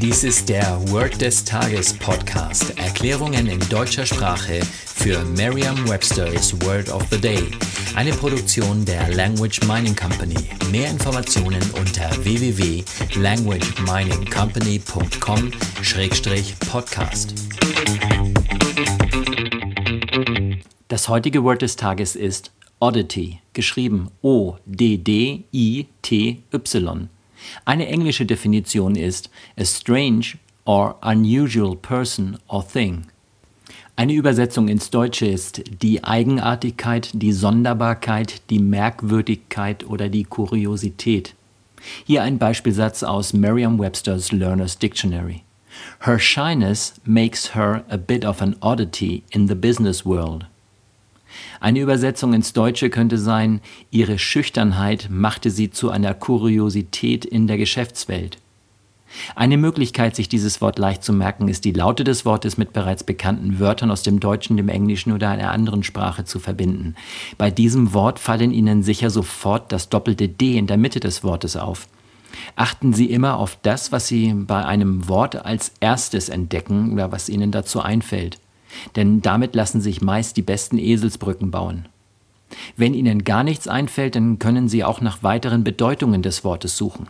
Dies ist der Word des Tages Podcast. Erklärungen in deutscher Sprache für Merriam-Webster's Word of the Day. Eine Produktion der Language Mining Company. Mehr Informationen unter www.languageminingcompany.com-podcast. Das heutige Word des Tages ist Oddity, geschrieben O-D-D-I-T-Y. Eine englische Definition ist a strange or unusual person or thing. Eine Übersetzung ins Deutsche ist die Eigenartigkeit, die Sonderbarkeit, die Merkwürdigkeit oder die Kuriosität. Hier ein Beispielsatz aus Merriam-Webster's Learner's Dictionary. Her shyness makes her a bit of an oddity in the business world. Eine Übersetzung ins Deutsche könnte sein, ihre Schüchternheit machte sie zu einer Kuriosität in der Geschäftswelt. Eine Möglichkeit, sich dieses Wort leicht zu merken, ist die Laute des Wortes mit bereits bekannten Wörtern aus dem Deutschen, dem Englischen oder einer anderen Sprache zu verbinden. Bei diesem Wort fallen Ihnen sicher sofort das doppelte D in der Mitte des Wortes auf. Achten Sie immer auf das, was Sie bei einem Wort als erstes entdecken oder was Ihnen dazu einfällt denn damit lassen sich meist die besten Eselsbrücken bauen. Wenn Ihnen gar nichts einfällt, dann können Sie auch nach weiteren Bedeutungen des Wortes suchen.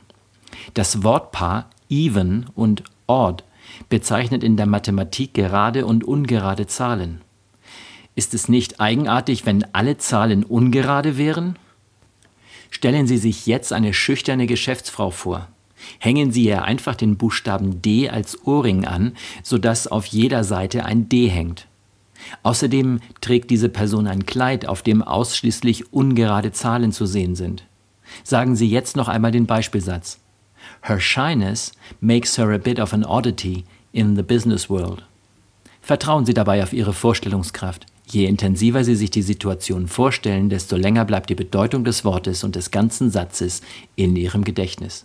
Das Wortpaar even und odd bezeichnet in der Mathematik gerade und ungerade Zahlen. Ist es nicht eigenartig, wenn alle Zahlen ungerade wären? Stellen Sie sich jetzt eine schüchterne Geschäftsfrau vor. Hängen Sie ihr einfach den Buchstaben D als Ohrring an, sodass auf jeder Seite ein D hängt. Außerdem trägt diese Person ein Kleid, auf dem ausschließlich ungerade Zahlen zu sehen sind. Sagen Sie jetzt noch einmal den Beispielsatz. Her shyness makes her a bit of an oddity in the business world. Vertrauen Sie dabei auf Ihre Vorstellungskraft. Je intensiver Sie sich die Situation vorstellen, desto länger bleibt die Bedeutung des Wortes und des ganzen Satzes in Ihrem Gedächtnis.